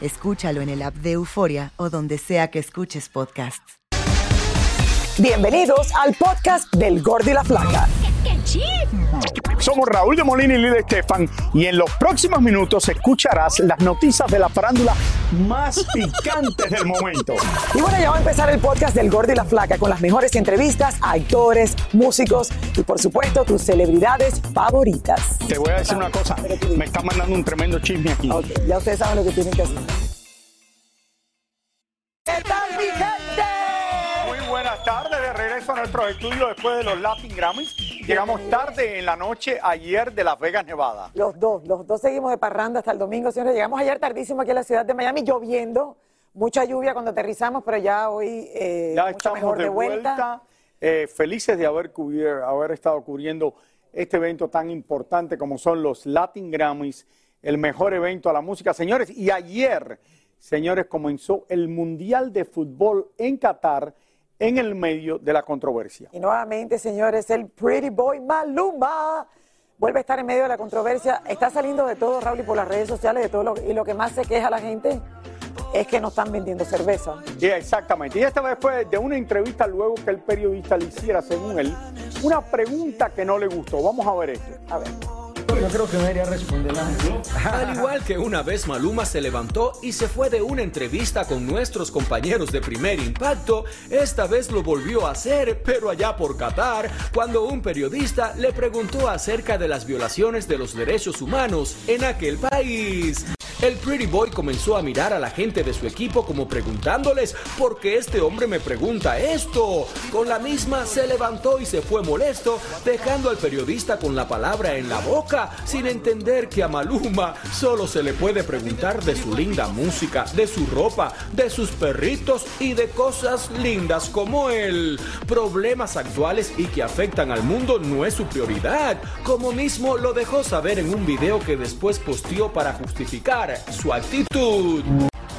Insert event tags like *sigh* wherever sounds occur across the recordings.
Escúchalo en el app de Euforia o donde sea que escuches podcasts. Bienvenidos al podcast del Gordi la Flaca. Somos Raúl de Molina y Lidia Estefan y en los próximos minutos escucharás las noticias de la farándula más *laughs* picantes del momento. Y bueno, ya va a empezar el podcast del Gordi y la Flaca con las mejores entrevistas a actores, músicos y por supuesto tus celebridades favoritas. Te voy a decir una cosa, me está mandando un tremendo chisme aquí. Ok, ya ustedes saben lo que tienen que hacer. ¿Qué tal, mi gente? Muy buenas tardes, de regreso a nuestros estudios después de los Latin Grammys. Llegamos tarde en la noche ayer de Las Vegas, Nevada. Los dos, los dos seguimos de parranda hasta el domingo, señores. Llegamos ayer tardísimo aquí a la ciudad de Miami, lloviendo, mucha lluvia cuando aterrizamos, pero ya hoy eh, Ya mucho estamos mejor de vuelta, eh, felices de haber, haber estado cubriendo este evento tan importante como son los Latin Grammys, el mejor evento a la música. Señores, y ayer, señores, comenzó el Mundial de Fútbol en Qatar en el medio de la controversia. Y nuevamente, señores, el Pretty Boy Maluma vuelve a estar en medio de la controversia. Está saliendo de todo, Raúl, y por las redes sociales, de todo lo, y lo que más se queja la gente es que no están vendiendo cerveza. Sí, exactamente. Y esta vez fue de una entrevista luego que el periodista le hiciera, según él, una pregunta que no le gustó. Vamos a ver esto. A ver. Yo creo que Al igual que una vez Maluma se levantó y se fue de una entrevista con nuestros compañeros de primer impacto, esta vez lo volvió a hacer, pero allá por Qatar, cuando un periodista le preguntó acerca de las violaciones de los derechos humanos en aquel país. El Pretty Boy comenzó a mirar a la gente de su equipo como preguntándoles ¿por qué este hombre me pregunta esto? Con la misma se levantó y se fue molesto, dejando al periodista con la palabra en la boca, sin entender que a Maluma solo se le puede preguntar de su linda música, de su ropa, de sus perritos y de cosas lindas como él. Problemas actuales y que afectan al mundo no es su prioridad, como mismo lo dejó saber en un video que después posteó para justificar su actitud.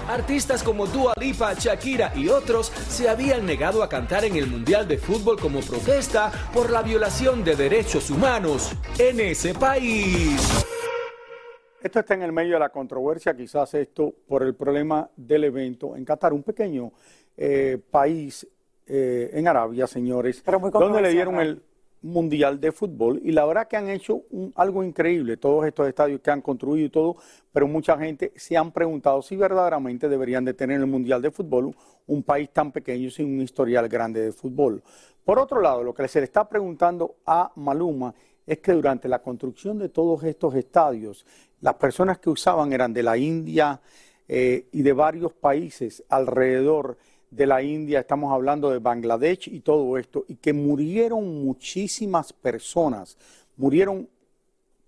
Artistas como Dua Lipa, Shakira y otros se habían negado a cantar en el Mundial de Fútbol como protesta por la violación de derechos humanos en ese país. Esto está en el medio de la controversia, quizás esto por el problema del evento en Qatar, un pequeño eh, país eh, en Arabia, señores, Pero muy donde le dieron el Mundial de Fútbol y la verdad que han hecho un- algo increíble, todos estos estadios que han construido y todo, pero mucha gente se han preguntado si verdaderamente deberían de tener el Mundial de Fútbol un país tan pequeño sin un historial grande de fútbol. Por otro lado, lo que se le está preguntando a Maluma es que durante la construcción de todos estos estadios, las personas que usaban eran de la India eh, y de varios países alrededor de la India, estamos hablando de Bangladesh y todo esto, y que murieron muchísimas personas, murieron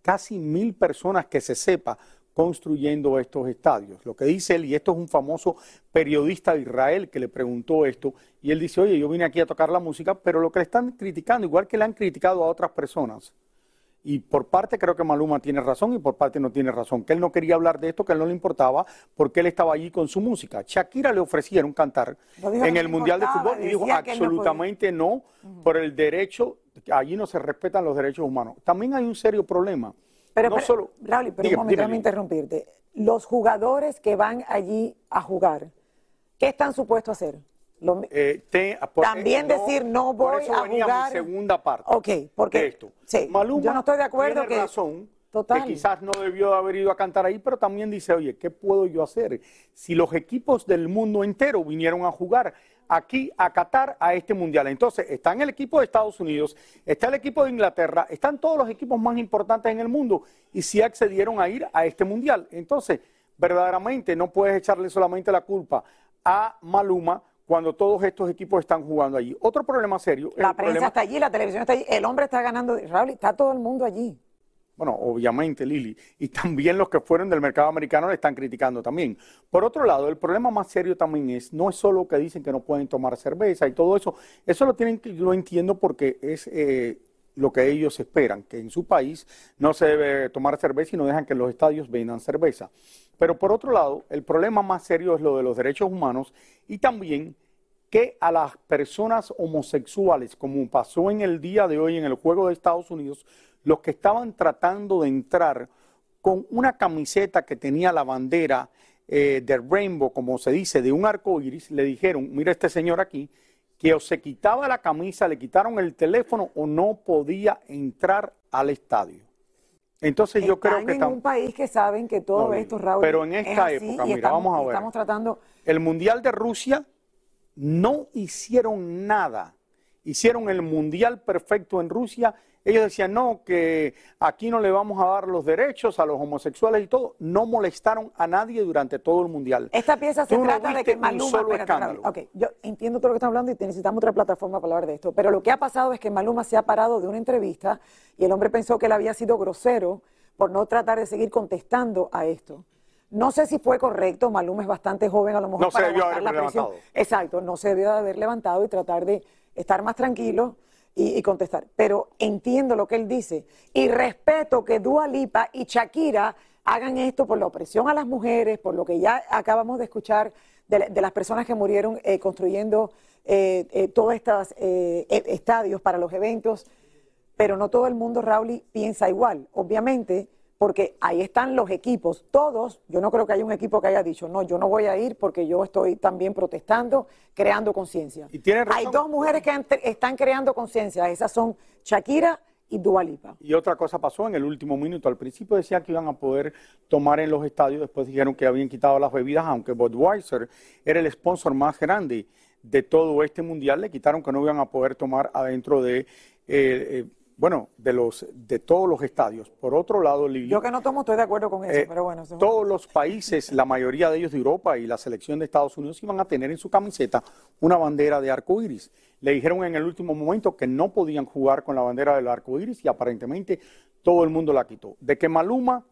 casi mil personas que se sepa construyendo estos estadios. Lo que dice él, y esto es un famoso periodista de Israel que le preguntó esto, y él dice, oye, yo vine aquí a tocar la música, pero lo que le están criticando, igual que le han criticado a otras personas, y por parte creo que Maluma tiene razón y por parte no tiene razón, que él no quería hablar de esto, que él no le importaba, porque él estaba allí con su música. Shakira le ofrecieron cantar en el Mundial de Fútbol y dijo absolutamente no, por el derecho, allí no se respetan los derechos humanos. También hay un serio problema. Pero, no solo, Raúl, pero un momento, déjame interrumpirte. Los jugadores que van allí a jugar, ¿qué están supuestos a hacer? Eh, también decir no voy por eso a venía jugar. Mi segunda parte. Ok, porque de esto. Sí, Maluma yo no estoy de acuerdo tiene que razón. Total. Que quizás no debió haber ido a cantar ahí, pero también dice, oye, ¿qué puedo yo hacer? Si los equipos del mundo entero vinieron a jugar aquí a Qatar a este mundial. Entonces, está en el equipo de Estados Unidos, está el equipo de Inglaterra, están todos los equipos más importantes en el mundo y sí accedieron a ir a este mundial. Entonces, verdaderamente no puedes echarle solamente la culpa a Maluma cuando todos estos equipos están jugando allí. Otro problema serio. La prensa está allí, la televisión está allí, el hombre está ganando, Raúl, está todo el mundo allí. Bueno, obviamente, Lili. Y también los que fueron del mercado americano le están criticando también. Por otro lado, el problema más serio también es, no es solo que dicen que no pueden tomar cerveza y todo eso. Eso lo tienen lo entiendo porque es eh, lo que ellos esperan, que en su país no se debe tomar cerveza y no dejan que los estadios vendan cerveza. Pero por otro lado, el problema más serio es lo de los derechos humanos y también que a las personas homosexuales, como pasó en el día de hoy en el juego de Estados Unidos, los que estaban tratando de entrar con una camiseta que tenía la bandera eh, de Rainbow, como se dice, de un arco iris, le dijeron, mira este señor aquí, que o se quitaba la camisa, le quitaron el teléfono o no podía entrar al estadio. Entonces yo creo que en un país que saben que todo esto, Raúl, pero en esta época, mira, vamos a ver. Estamos tratando. El mundial de Rusia no hicieron nada. Hicieron el mundial perfecto en Rusia. Ellos decían, no, que aquí no le vamos a dar los derechos a los homosexuales y todo. No molestaron a nadie durante todo el mundial. Esta pieza se trata de que Maluma... Solo escándalo. Ok, yo entiendo todo lo que están hablando y necesitamos otra plataforma para hablar de esto. Pero lo que ha pasado es que Maluma se ha parado de una entrevista y el hombre pensó que él había sido grosero por no tratar de seguir contestando a esto. No sé si fue correcto, Maluma es bastante joven, a lo mejor no para se debió haber la presión. levantado. Exacto, no se debió de haber levantado y tratar de estar más tranquilo y, y contestar. Pero entiendo lo que él dice y respeto que Dua Lipa y Shakira hagan esto por la opresión a las mujeres, por lo que ya acabamos de escuchar de, de las personas que murieron eh, construyendo eh, eh, todos estos eh, e- estadios para los eventos, pero no todo el mundo, Raúl, piensa igual. Obviamente, porque ahí están los equipos, todos, yo no creo que haya un equipo que haya dicho, no, yo no voy a ir porque yo estoy también protestando, creando conciencia. Y tiene razón. Hay dos mujeres que han- están creando conciencia, esas son Shakira y Dua Lipa. Y otra cosa pasó en el último minuto. Al principio decían que iban a poder tomar en los estadios, después dijeron que habían quitado las bebidas, aunque Budweiser era el sponsor más grande de todo este mundial, le quitaron que no iban a poder tomar adentro de, eh, eh, bueno, de los de todos los estadios. Por otro lado, Lili, Yo que no tomo estoy de acuerdo con eso, eh, pero bueno. eso es- todos los países, la mayoría de ellos de Europa y la selección de Estados Unidos iban a tener en su camiseta una bandera de arco iris. Le dijeron en el último momento que no podían jugar con la bandera del arco iris y aparentemente todo el mundo la quitó. De que Maluma,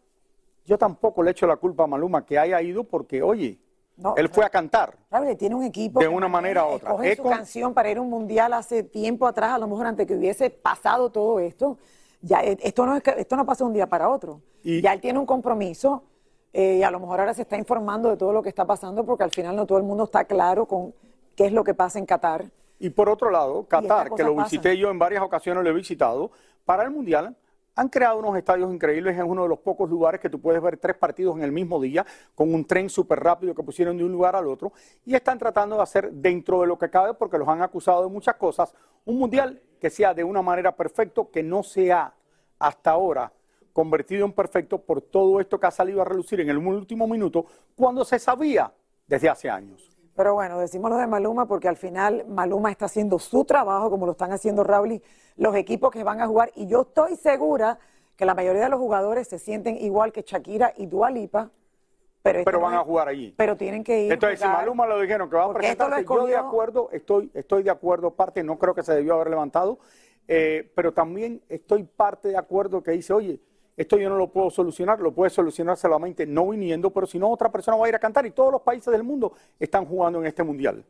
yo tampoco le echo la culpa a Maluma que haya ido porque, oye, No, él fue a cantar. Raúl, tiene un equipo De una manera u otra. escoge Es su canción para ir a un mundial hace tiempo atrás, a lo mejor antes que hubiese pasado todo esto. Ya, eh, esto no es que- esto no pasa de un día para otro. Y- ya él tiene un compromiso eh, y a lo mejor ahora se está informando de todo lo que está pasando porque al final no todo el mundo está claro con qué es lo que pasa en Qatar. Y por otro lado, Qatar, que lo visité yo en varias ocasiones, lo he visitado, para el Mundial han creado unos estadios increíbles, es uno de los pocos lugares que tú puedes ver tres partidos en el mismo día, con un tren súper rápido que pusieron de un lugar al otro, y están tratando de hacer dentro de lo que cabe, porque los han acusado de muchas cosas, un Mundial que sea de una manera perfecta, que no sea hasta ahora convertido en perfecto por todo esto que ha salido a relucir en el último minuto, cuando se sabía desde hace años. Pero bueno, decimos lo de Maluma porque al final Maluma está haciendo su trabajo, como lo están haciendo Raúl y los equipos que van a jugar. Y yo estoy segura que la mayoría de los jugadores se sienten igual que Shakira y Dua Lipa, Pero, pero van a jugar allí. Pero tienen que ir. Entonces, si Maluma lo dijeron que va a presentarse, yo de acuerdo, estoy, estoy de acuerdo, parte, no creo que se debió haber levantado, eh, pero también estoy parte de acuerdo que dice, oye, esto yo no lo puedo solucionar, lo puede solucionar solamente no viniendo, pero si no, otra persona va a ir a cantar y todos los países del mundo están jugando en este mundial.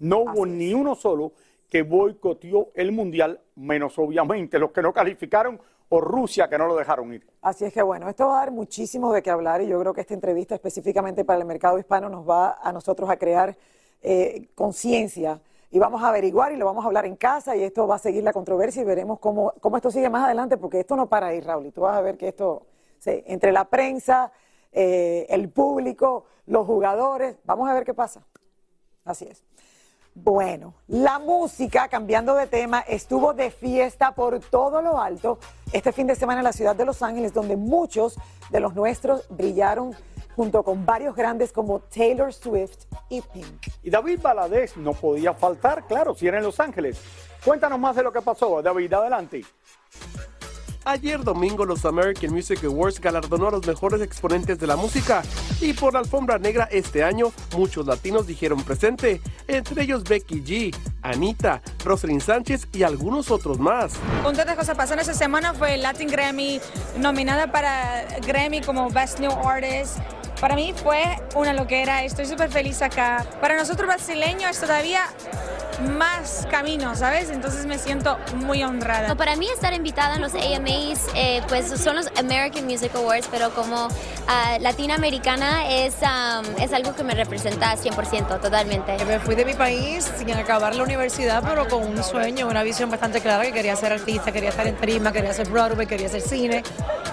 No hubo ni uno solo que boicoteó el mundial, menos obviamente los que no calificaron o Rusia que no lo dejaron ir. Así es que bueno, esto va a dar muchísimo de qué hablar y yo creo que esta entrevista específicamente para el mercado hispano nos va a nosotros a crear eh, conciencia y vamos a averiguar y lo vamos a hablar en casa y esto va a seguir la controversia y veremos cómo, cómo esto sigue más adelante porque esto no para ahí, Raúl, y tú vas a ver que esto, entre la prensa, eh, el público, los jugadores, vamos a ver qué pasa. Así es. Bueno, la música, cambiando de tema, estuvo de fiesta por todo lo alto este fin de semana en la ciudad de Los Ángeles, donde muchos de los nuestros brillaron junto con varios grandes como Taylor Swift y Pink. Y David Valadez no podía faltar, claro, si era en Los Ángeles. Cuéntanos más de lo que pasó, David, adelante. Ayer domingo los American Music Awards galardonó a los mejores exponentes de la música y por la alfombra negra este año muchos latinos dijeron presente, entre ellos Becky G, Anita, Rosalind Sánchez y algunos otros más. Un de cosas pasaron esa semana fue Latin Grammy nominada para Grammy como Best New Artist. Para mí fue una loquera, estoy súper feliz acá. Para nosotros brasileños todavía más camino, ¿sabes? Entonces me siento muy honrada. para mí estar invitada en los AMAs, eh, pues son los American Music Awards, pero como uh, latinoamericana es, es algo que me representa 100%, totalmente. Me fui de mi país sin acabar la universidad, pero con un sueño, una visión bastante clara que quería ser artista, quería estar en tarima, quería hacer Broadway, quería hacer cine.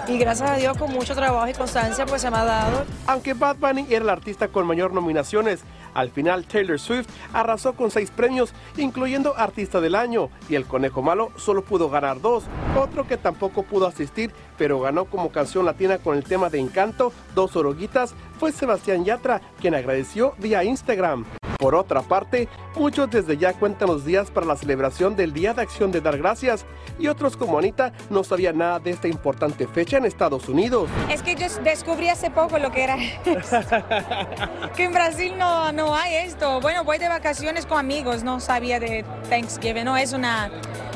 Y gracias a Dios, con mucho trabajo y constancia, pues se me ha dado. Aunque Bad Bunny era el artista con mayor nominaciones, al final, Taylor Swift arrasó con seis premios, incluyendo Artista del Año, y el Conejo Malo solo pudo ganar dos. Otro que tampoco pudo asistir, pero ganó como canción latina con el tema de Encanto, Dos Oroguitas, fue Sebastián Yatra, quien agradeció vía Instagram. Por otra parte, muchos desde ya cuentan los días para la celebración del Día de Acción de Dar Gracias y otros como Anita no sabían nada de esta importante fecha en Estados Unidos. Es que yo descubrí hace poco lo que era *laughs* que en Brasil no, no hay esto. Bueno, voy de vacaciones con amigos, no sabía de Thanksgiving, no es una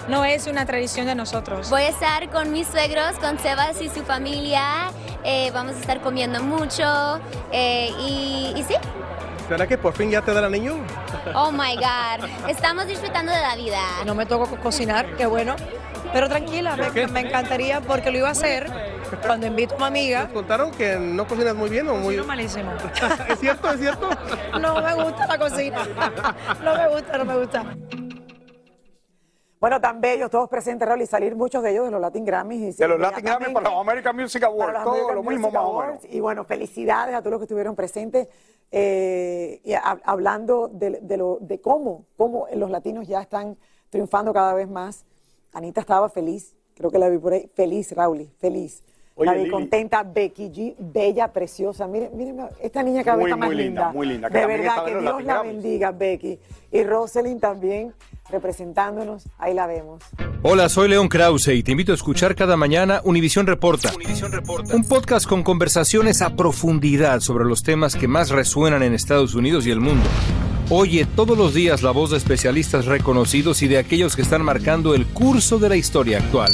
no es una tradición de nosotros. Voy a estar con mis suegros, con Sebas y su familia. Eh, vamos a estar comiendo mucho eh, y, y sí, ¿Será que por fin ya te dará niño? Oh my God. Estamos disfrutando de la vida. No me tocó cocinar, qué bueno. Pero tranquila, me, encantaría porque lo iba a hacer cuando invito a una amiga. contaron que no cocinas muy bien o muy.? malísimo. *laughs* ¿Es cierto? ¿Es cierto? no me gusta la cocina. No me gusta, no me gusta. Bueno, tan bellos, todos presentes, Raúl, y salir muchos de ellos de los Latin Grammys. de los Latin Grammys para los American Music Awards, todo lo mismo más o menos. Y bueno, felicidades a todos los que estuvieron presentes. Eh, y hablando de, lo, de cómo, cómo los latinos ya están triunfando cada vez más. Anita estaba feliz, creo que la vi por ahí, feliz, Raúl, feliz. La vi contenta, Becky G, bella, preciosa. Miren, miren, esta niña cada vez está más linda. Muy linda, De verdad, que Dios la bendiga, Becky. Y Rosalind también representándonos, ahí la vemos. Hola, soy León Krause y te invito a escuchar cada mañana Univisión Reporta, un podcast con conversaciones a profundidad sobre los temas que más resuenan en Estados Unidos y el mundo. Oye todos los días la voz de especialistas reconocidos y de aquellos que están marcando el curso de la historia actual.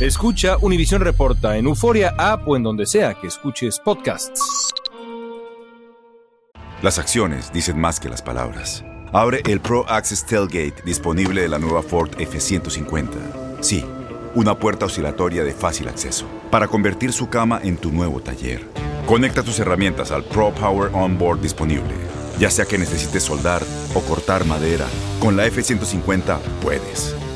Escucha Univisión Reporta en Euforia App o en donde sea que escuches podcasts. Las acciones dicen más que las palabras. Abre el Pro Access Tailgate disponible de la nueva Ford F-150. Sí, una puerta oscilatoria de fácil acceso para convertir su cama en tu nuevo taller. Conecta tus herramientas al Pro Power Onboard disponible. Ya sea que necesites soldar o cortar madera, con la F-150 puedes.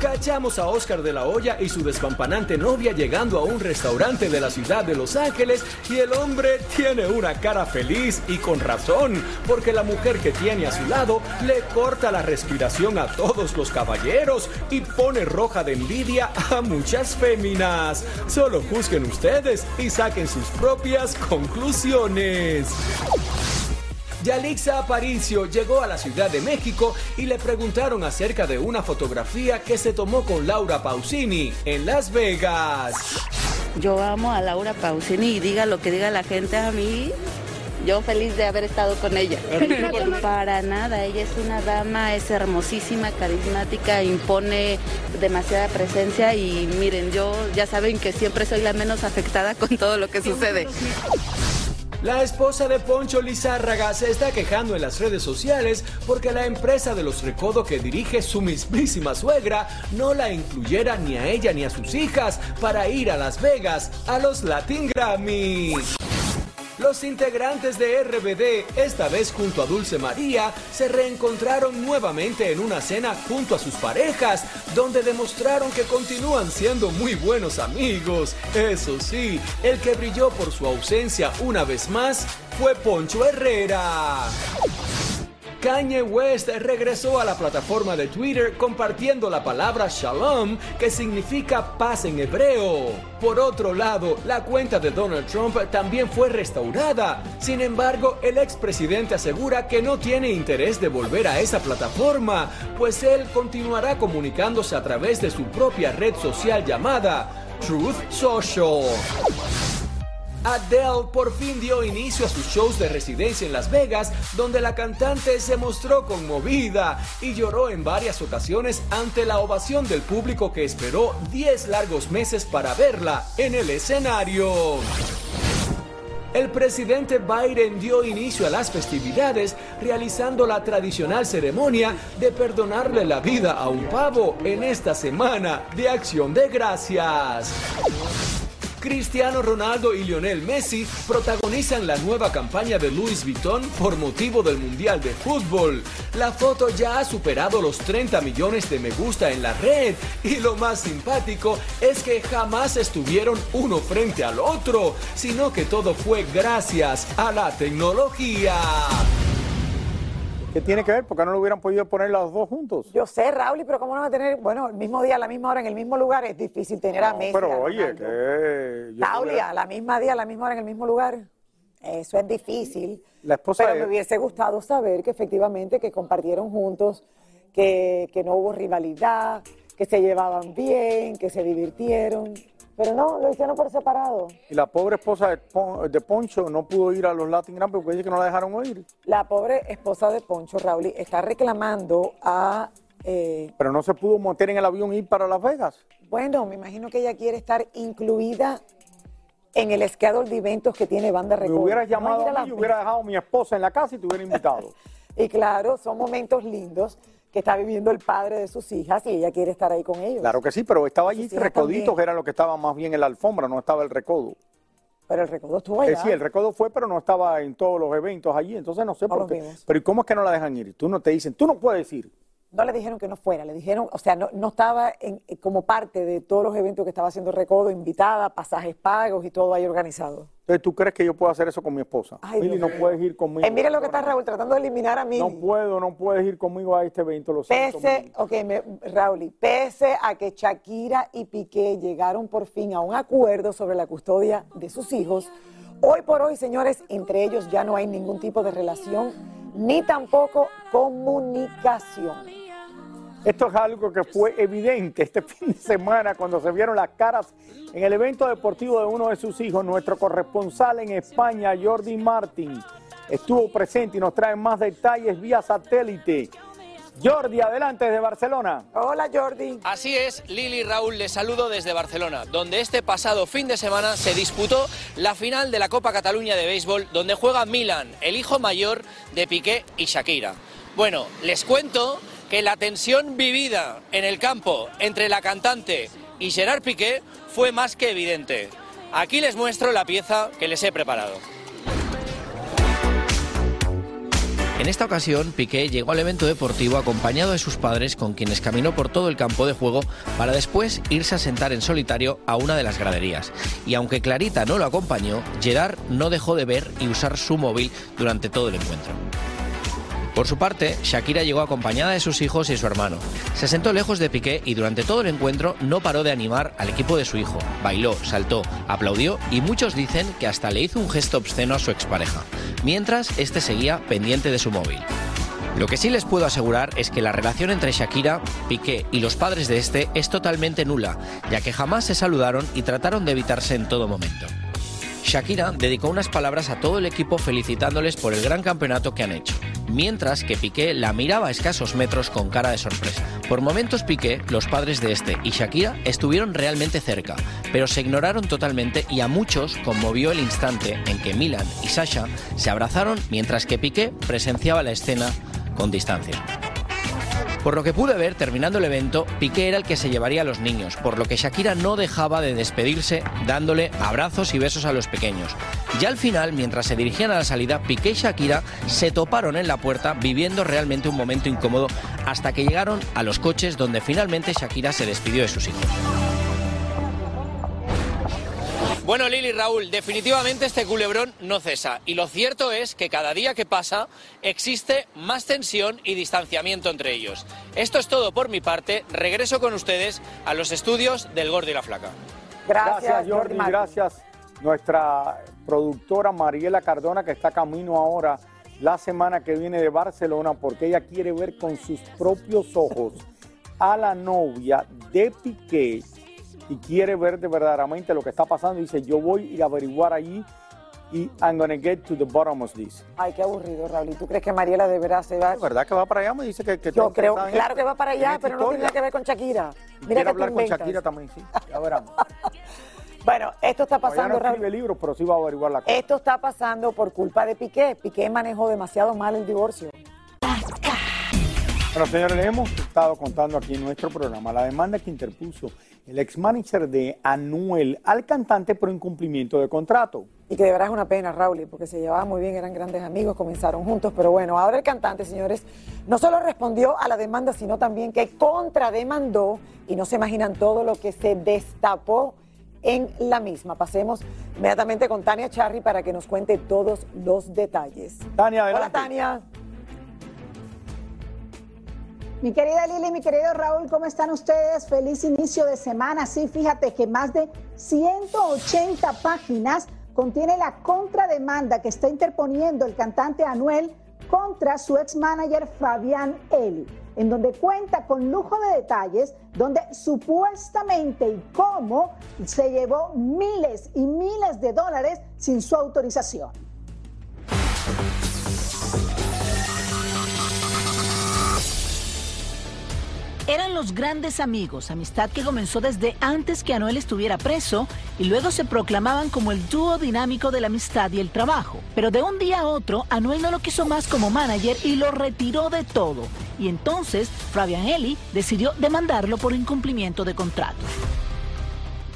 Cachamos a Oscar de la Hoya y su despampanante novia llegando a un restaurante de la ciudad de Los Ángeles y el hombre tiene una cara feliz y con razón, porque la mujer que tiene a su lado le corta la respiración a todos los caballeros y pone roja de envidia a muchas féminas. Solo juzguen ustedes y saquen sus propias conclusiones. Yalixa Aparicio llegó a la Ciudad de México y le preguntaron acerca de una fotografía que se tomó con Laura Pausini en Las Vegas. Yo amo a Laura Pausini y diga lo que diga la gente a mí. Yo feliz de haber estado con ella. Para nada, ella es una dama, es hermosísima, carismática, impone demasiada presencia y miren, yo ya saben que siempre soy la menos afectada con todo lo que sucede. La esposa de Poncho Lizárraga se está quejando en las redes sociales porque la empresa de los Recodo que dirige su mismísima suegra no la incluyera ni a ella ni a sus hijas para ir a Las Vegas a los Latin Grammy. Los integrantes de RBD, esta vez junto a Dulce María, se reencontraron nuevamente en una cena junto a sus parejas, donde demostraron que continúan siendo muy buenos amigos. Eso sí, el que brilló por su ausencia una vez más fue Poncho Herrera. Kanye West regresó a la plataforma de Twitter compartiendo la palabra shalom, que significa paz en hebreo. Por otro lado, la cuenta de Donald Trump también fue restaurada. Sin embargo, el expresidente asegura que no tiene interés de volver a esa plataforma, pues él continuará comunicándose a través de su propia red social llamada Truth Social. Adele por fin dio inicio a sus shows de residencia en Las Vegas, donde la cantante se mostró conmovida y lloró en varias ocasiones ante la ovación del público que esperó 10 largos meses para verla en el escenario. El presidente Biden dio inicio a las festividades realizando la tradicional ceremonia de perdonarle la vida a un pavo en esta semana de acción de gracias. Cristiano Ronaldo y Lionel Messi protagonizan la nueva campaña de Louis Vuitton por motivo del Mundial de Fútbol. La foto ya ha superado los 30 millones de me gusta en la red y lo más simpático es que jamás estuvieron uno frente al otro, sino que todo fue gracias a la tecnología. ¿Qué tiene que ver? ¿Por qué no lo hubieran podido poner los dos juntos? Yo sé, Raúl, pero ¿cómo no va a tener, bueno, el mismo día, a la misma hora, en el mismo lugar? Es difícil tener a Messi. pero a oye, que... Raúl, hubiera- a la misma día, a la misma hora, en el mismo lugar. Eso es difícil. La esposa Pero de- me hubiese gustado saber que efectivamente que compartieron juntos, que, que no hubo rivalidad, que se llevaban bien, que se divirtieron. Pero no, lo hicieron por separado. Y la pobre esposa de, Pon- de Poncho no pudo ir a los Latin Grammy porque dice que no la dejaron ir. La pobre esposa de Poncho, Raúl, está reclamando a... eh, Pero no se pudo meter en el avión y ir para Las Vegas. bueno, me imagino que ella quiere estar incluida en el schedule de eventos que tiene Banda Me Recodo. hubieras llamado a mí, yo hubiera dejado a mi esposa en la casa y te hubiera invitado. *laughs* Y claro, son momentos lindos que está viviendo el padre de sus hijas y ella quiere estar ahí con ellos. Claro que sí, pero estaba allí Sus hijas recodito, también. que era lo que estaba más bien en la alfombra, no estaba el recodo. Pero el recodo estuvo Eh, allá. sí, el recodo fue, pero no estaba en todos los eventos allí, entonces no sé No por qué. vimos. Pero ¿y cómo es que no la dejan ir? Tú no te dicen, tú no puedes ir. No le dijeron que no fuera, le dijeron, o sea, no, no estaba en- eh, como parte de todos los eventos que estaba haciendo Recodo, invitada, pasajes pagos y todo ahí organizado. Entonces, ¿tú crees que yo puedo hacer eso con mi esposa? Ay, Mili, Dios no puedes ir conmigo. Eh, mira lo que está Raúl tratando de eliminar a mí. No puedo, no puedes ir conmigo a este evento, lo siento. Pese, Mili. ok, me, Raúl, pese a que Shakira y Piqué llegaron por fin a un acuerdo sobre la custodia de sus hijos, hoy por hoy, señores, entre ellos ya no hay ningún tipo de relación ni tampoco comunicación. Esto es algo que fue evidente este *laughs* fin de semana cuando se vieron las caras en el evento deportivo de uno de sus hijos. Nuestro corresponsal en España, Jordi Martin, estuvo presente y nos trae más detalles vía satélite. Jordi, adelante desde Barcelona. Hola Jordi. Así es, Lili Raúl, les saludo desde Barcelona, donde este pasado fin de semana se disputó la final de la Copa Cataluña de Béisbol, donde juega Milan, el hijo mayor de Piqué y Shakira. Bueno, les cuento que la tensión vivida en el campo entre la cantante y Gerard Piqué fue más que evidente. Aquí les muestro la pieza que les he preparado. En esta ocasión, Piqué llegó al evento deportivo acompañado de sus padres con quienes caminó por todo el campo de juego para después irse a sentar en solitario a una de las graderías. Y aunque Clarita no lo acompañó, Gerard no dejó de ver y usar su móvil durante todo el encuentro. Por su parte, Shakira llegó acompañada de sus hijos y su hermano. Se sentó lejos de Piqué y durante todo el encuentro no paró de animar al equipo de su hijo. Bailó, saltó, aplaudió y muchos dicen que hasta le hizo un gesto obsceno a su expareja, mientras este seguía pendiente de su móvil. Lo que sí les puedo asegurar es que la relación entre Shakira, Piqué y los padres de este es totalmente nula, ya que jamás se saludaron y trataron de evitarse en todo momento. Shakira dedicó unas palabras a todo el equipo felicitándoles por el gran campeonato que han hecho, mientras que Piqué la miraba a escasos metros con cara de sorpresa. Por momentos Piqué, los padres de este y Shakira estuvieron realmente cerca, pero se ignoraron totalmente y a muchos conmovió el instante en que Milan y Sasha se abrazaron mientras que Piqué presenciaba la escena con distancia. Por lo que pude ver, terminando el evento, Piqué era el que se llevaría a los niños, por lo que Shakira no dejaba de despedirse dándole abrazos y besos a los pequeños. Ya al final, mientras se dirigían a la salida, Piqué y Shakira se toparon en la puerta viviendo realmente un momento incómodo hasta que llegaron a los coches donde finalmente Shakira se despidió de sus hijos. Bueno, Lili Raúl, definitivamente este culebrón no cesa. Y lo cierto es que cada día que pasa existe más tensión y distanciamiento entre ellos. Esto es todo por mi parte. Regreso con ustedes a los estudios del Gordo y la Flaca. Gracias, Jordi. Gracias, nuestra productora Mariela Cardona, que está camino ahora la semana que viene de Barcelona, porque ella quiere ver con sus propios ojos a la novia de Piqué y quiere ver de verdaderamente lo que está pasando. Dice, yo voy a averiguar allí y I'm gonna get to the bottom of this. Ay, qué aburrido, Raúl. ¿Y tú crees que Mariela de verdad se va? ¿Es verdad que va para allá? Me dice que, que Yo creo, claro esto, que va para allá, pero no tiene nada que ver con Shakira. Y Mira que tú hablar con inventas. Shakira también, sí. *laughs* Ya veremos. Bueno, esto está pasando, no Raúl. escribe libros, pero sí va a averiguar la cosa. Esto está pasando por culpa de Piqué. Piqué manejó demasiado mal el divorcio. Bueno, señores, les hemos estado contando aquí en nuestro programa la demanda que interpuso el ex manager de Anuel al cantante por incumplimiento de contrato. Y que de verdad es una pena, Raúl, porque se llevaban muy bien, eran grandes amigos, comenzaron juntos, pero bueno, ahora el cantante, señores, no solo respondió a la demanda, sino también que contrademandó y no se imaginan todo lo que se destapó en la misma. Pasemos inmediatamente con Tania Charry para que nos cuente todos los detalles. Tania, Hola, adelante. Tania. Mi querida Lili, mi querido Raúl, ¿cómo están ustedes? Feliz inicio de semana. Sí, fíjate que más de 180 páginas contiene la contrademanda que está interponiendo el cantante Anuel contra su ex manager Fabián Eli, en donde cuenta con lujo de detalles, donde supuestamente y cómo se llevó miles y miles de dólares sin su autorización. Eran los grandes amigos, amistad que comenzó desde antes que Anuel estuviera preso y luego se proclamaban como el dúo dinámico de la amistad y el trabajo. Pero de un día a otro, Anuel no lo quiso más como manager y lo retiró de todo. Y entonces, Fabian Eli decidió demandarlo por incumplimiento de contrato.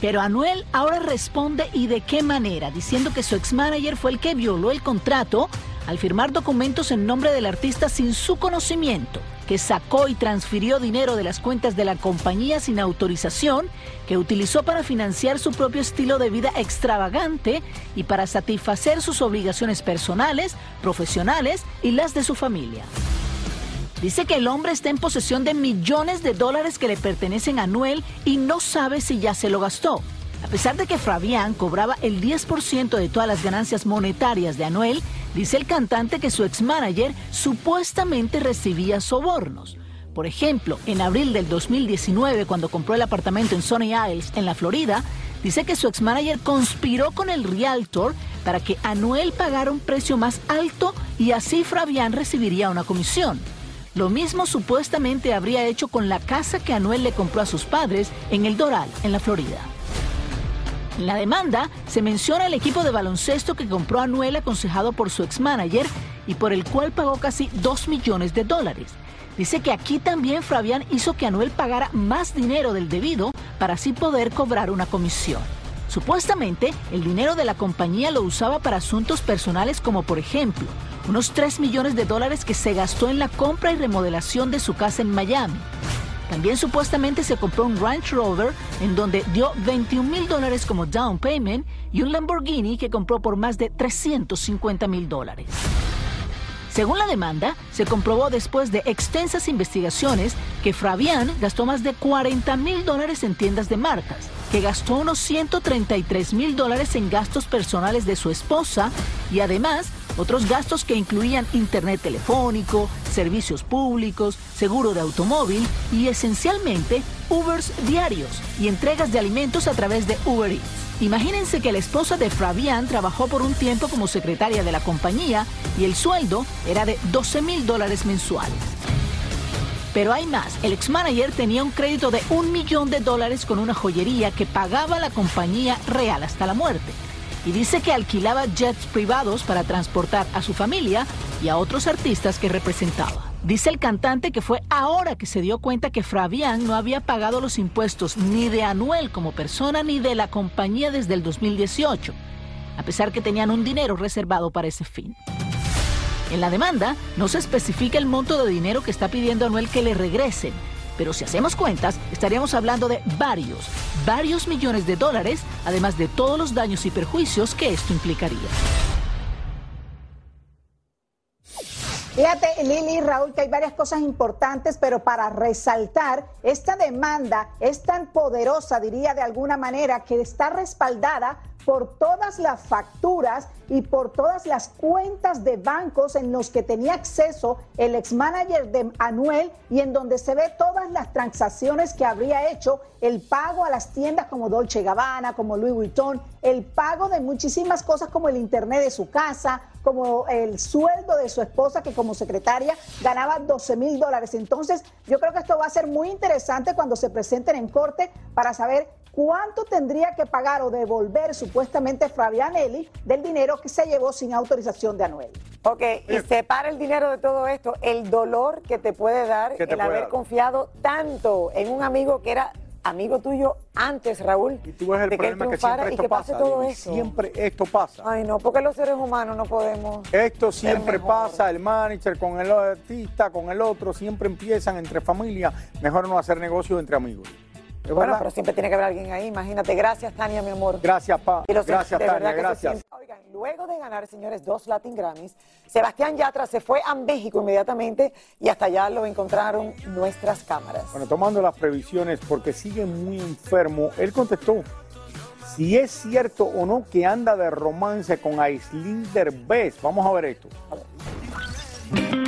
Pero Anuel ahora responde y de qué manera, diciendo que su ex-manager fue el que violó el contrato al firmar documentos en nombre del artista sin su conocimiento, que sacó y transfirió dinero de las cuentas de la compañía sin autorización, que utilizó para financiar su propio estilo de vida extravagante y para satisfacer sus obligaciones personales, profesionales y las de su familia. Dice que el hombre está en posesión de millones de dólares que le pertenecen a Anuel y no sabe si ya se lo gastó. A pesar de que Fabián cobraba el 10% de todas las ganancias monetarias de Anuel, dice el cantante que su ex-manager supuestamente recibía sobornos. Por ejemplo, en abril del 2019, cuando compró el apartamento en Sunny Isles, en la Florida, dice que su ex-manager conspiró con el realtor para que Anuel pagara un precio más alto y así Fabián recibiría una comisión. Lo mismo supuestamente habría hecho con la casa que Anuel le compró a sus padres en El Doral, en la Florida. En la demanda se menciona el equipo de baloncesto que compró Anuel aconsejado por su ex-manager y por el cual pagó casi 2 millones de dólares. Dice que aquí también Fabián hizo que Anuel pagara más dinero del debido para así poder cobrar una comisión. Supuestamente, el dinero de la compañía lo usaba para asuntos personales como por ejemplo, unos 3 millones de dólares que se gastó en la compra y remodelación de su casa en Miami. También supuestamente se compró un Range Rover en donde dio 21 mil dólares como down payment y un Lamborghini que compró por más de 350 mil dólares. Según la demanda, se comprobó después de extensas investigaciones que Fabián gastó más de 40 mil dólares en tiendas de marcas, que gastó unos 133 mil dólares en gastos personales de su esposa y además otros gastos que incluían internet telefónico, servicios públicos, seguro de automóvil y esencialmente Ubers diarios y entregas de alimentos a través de Uber Eats. Imagínense que la esposa de Fabián trabajó por un tiempo como secretaria de la compañía y el sueldo era de 12 mil dólares mensuales. Pero hay más, el ex-manager tenía un crédito de un millón de dólares con una joyería que pagaba la compañía real hasta la muerte. Y dice que alquilaba jets privados para transportar a su familia y a otros artistas que representaba. Dice el cantante que fue ahora que se dio cuenta que Fabián no había pagado los impuestos ni de Anuel como persona ni de la compañía desde el 2018, a pesar que tenían un dinero reservado para ese fin. En la demanda no se especifica el monto de dinero que está pidiendo Anuel que le regresen, pero si hacemos cuentas, estaríamos hablando de varios, varios millones de dólares, además de todos los daños y perjuicios que esto implicaría. Fíjate, Lili y Raúl, que hay varias cosas importantes, pero para resaltar, esta demanda es tan poderosa, diría de alguna manera, que está respaldada por todas las facturas y por todas las cuentas de bancos en los que tenía acceso el ex manager de Anuel y en donde se ve todas las transacciones que habría hecho, el pago a las tiendas como Dolce Gabbana, como Louis Vuitton, el pago de muchísimas cosas como el internet de su casa, como el sueldo de su esposa que como secretaria ganaba 12 mil dólares. Entonces yo creo que esto va a ser muy interesante cuando se presenten en corte para saber cuánto tendría que pagar o devolver supuestamente Fabianelli del dinero que se llevó sin autorización de Anuel. Ok, y separa el dinero de todo esto, el dolor que te puede dar el haber confiado tanto en un amigo que era amigo tuyo antes, Raúl. Y tú ves el problema que, siempre esto pasa. todo eso. Siempre esto pasa. Ay, no, porque los seres humanos no podemos. Esto siempre pasa, el manager con el artista, con el otro, siempre empiezan entre familia. Mejor no hacer negocios entre amigos. Bueno, pero siempre tiene que haber alguien ahí, imagínate. Gracias, Tania, mi amor. Gracias, Pa. gracias, Tania, gracias. Oigan, luego de ganar, señores, dos Latin Grammys, Sebastián Yatra se fue a México inmediatamente y hasta allá lo encontraron nuestras cámaras. Bueno, tomando las previsiones porque sigue muy enfermo, él contestó si es cierto o no que anda de romance con Aislinn Derbez. Vamos a ver esto. A ver.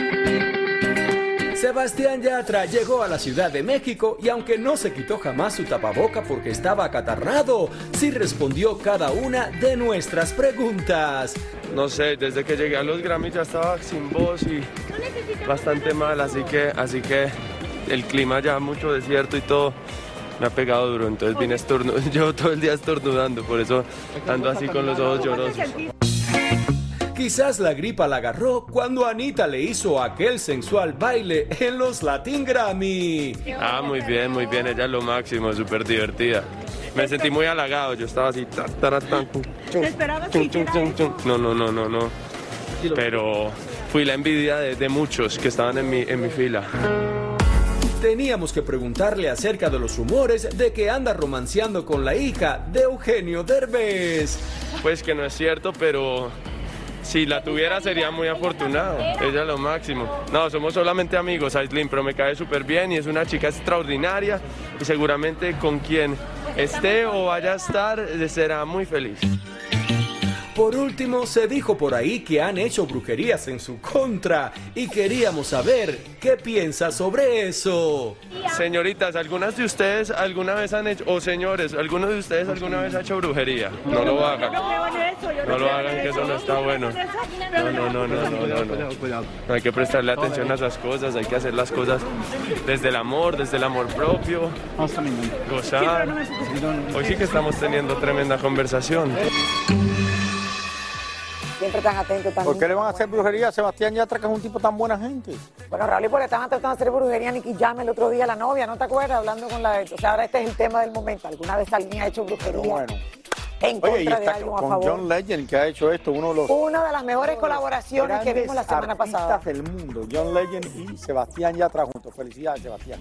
Sebastián Yatra llegó a la Ciudad de México y aunque no se quitó jamás su tapaboca porque estaba acatarrado, sí respondió cada una de nuestras preguntas. No sé, desde que llegué a los Grammys ya estaba sin voz y bastante mal, así que, así que el clima ya mucho desierto y todo me ha pegado duro, entonces vine estornudando, *laughs* yo todo el día estornudando, por eso ando así con los ojos llorosos. Quizás la gripa la agarró cuando Anita le hizo aquel sensual baile en los Latin Grammy. Ah, muy bien, muy bien, ella es lo máximo, súper divertida. Me sentí muy halagado, yo estaba así. ¿Te esperabas No, no, no, no, no. Pero fui la envidia de, muchos que estaban en mi, en mi fila. Teníamos que preguntarle acerca de los rumores de que anda romanceando con la hija de Eugenio Derbez. Pues que no es cierto, pero si la tuviera sería muy afortunado. Ella es lo máximo. No, somos solamente amigos, Aislinn, pero me cae súper bien y es una chica extraordinaria y seguramente con quien esté o vaya a estar será muy feliz. Por último, se dijo por ahí que han hecho brujerías en su contra y queríamos saber qué piensa sobre eso. Señoritas, ¿algunas de ustedes alguna vez han hecho, o señores, ¿alguno de ustedes alguna vez ha hecho brujería? No lo hagan. No lo hagan, que eso no está bueno. No, no, no, no, no, no, no. No hay que prestarle atención a esas cosas, hay que hacer las cosas desde el amor, desde el amor propio. Gozar. Hoy sí que estamos teniendo tremenda conversación. Siempre tan atento, tan ¿Por qué le van a hacer brujería a Sebastián Yatra, que es un tipo tan buena gente? Bueno, Raúl, por le estaban tratando de hacer brujería a Nicky Jam el otro día, la novia, ¿no te acuerdas? Hablando con la... O sea, ahora este es el tema del momento. ¿Alguna vez alguien ha hecho brujería bueno. en contra Oye, y de está o a con favor? John Legend, que ha hecho esto, uno de los Una de las mejores colaboraciones que vimos la semana pasada. del mundo. John Legend y Sebastián Yatra juntos. Felicidades, Sebastián.